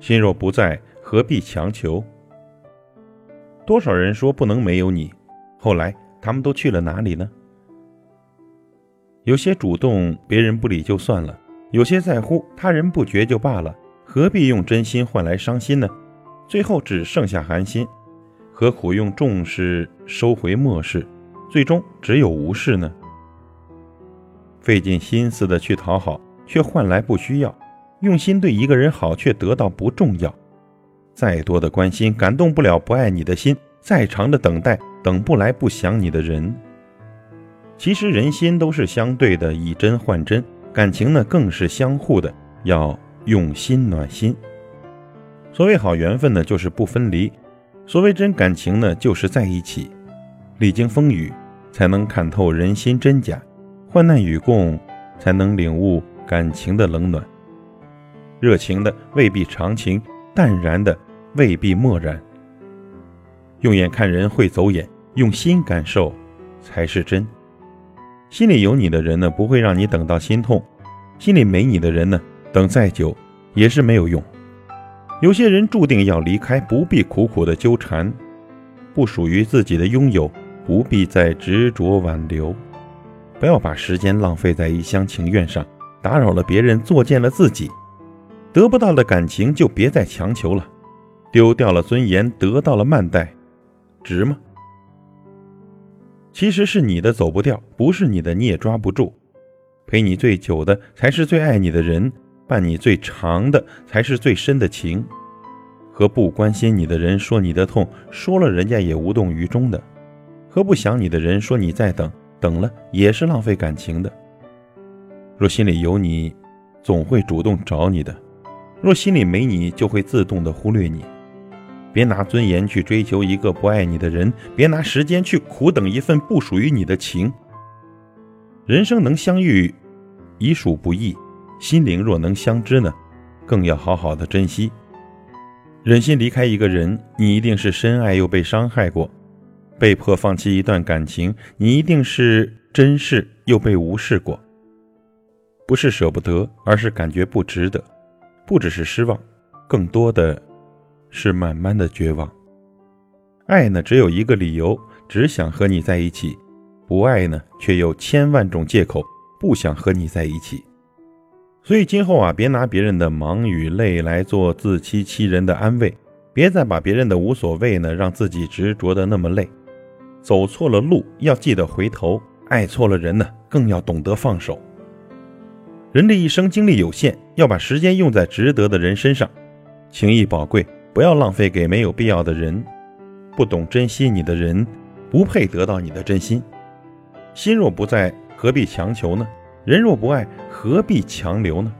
心若不在，何必强求？多少人说不能没有你，后来他们都去了哪里呢？有些主动，别人不理就算了；有些在乎，他人不觉就罢了。何必用真心换来伤心呢？最后只剩下寒心。何苦用重视收回漠视，最终只有无视呢？费尽心思的去讨好，却换来不需要；用心对一个人好，却得到不重要。再多的关心感动不了不爱你的心，再长的等待等不来不想你的人。其实人心都是相对的，以真换真，感情呢更是相互的，要用心暖心。所谓好缘分呢，就是不分离；所谓真感情呢，就是在一起，历经风雨，才能看透人心真假。患难与共，才能领悟感情的冷暖。热情的未必长情，淡然的未必漠然。用眼看人会走眼，用心感受才是真。心里有你的人呢，不会让你等到心痛；心里没你的人呢，等再久也是没有用。有些人注定要离开，不必苦苦的纠缠；不属于自己的拥有，不必再执着挽留。不要把时间浪费在一厢情愿上，打扰了别人，作践了自己。得不到的感情就别再强求了，丢掉了尊严，得到了慢待，值吗？其实是你的走不掉，不是你的你也抓不住。陪你最久的才是最爱你的人，伴你最长的才是最深的情。和不关心你的人说你的痛，说了人家也无动于衷的；和不想你的人说你在等。等了也是浪费感情的。若心里有你，总会主动找你的；若心里没你，就会自动的忽略你。别拿尊严去追求一个不爱你的人，别拿时间去苦等一份不属于你的情。人生能相遇，已属不易；心灵若能相知呢，更要好好的珍惜。忍心离开一个人，你一定是深爱又被伤害过。被迫放弃一段感情，你一定是珍视又被无视过。不是舍不得，而是感觉不值得。不只是失望，更多的是慢慢的绝望。爱呢，只有一个理由，只想和你在一起；不爱呢，却有千万种借口，不想和你在一起。所以今后啊，别拿别人的忙与累来做自欺欺人的安慰，别再把别人的无所谓呢，让自己执着的那么累。走错了路，要记得回头；爱错了人呢，更要懂得放手。人的一生精力有限，要把时间用在值得的人身上。情谊宝贵，不要浪费给没有必要的人。不懂珍惜你的人，不配得到你的真心。心若不在，何必强求呢？人若不爱，何必强留呢？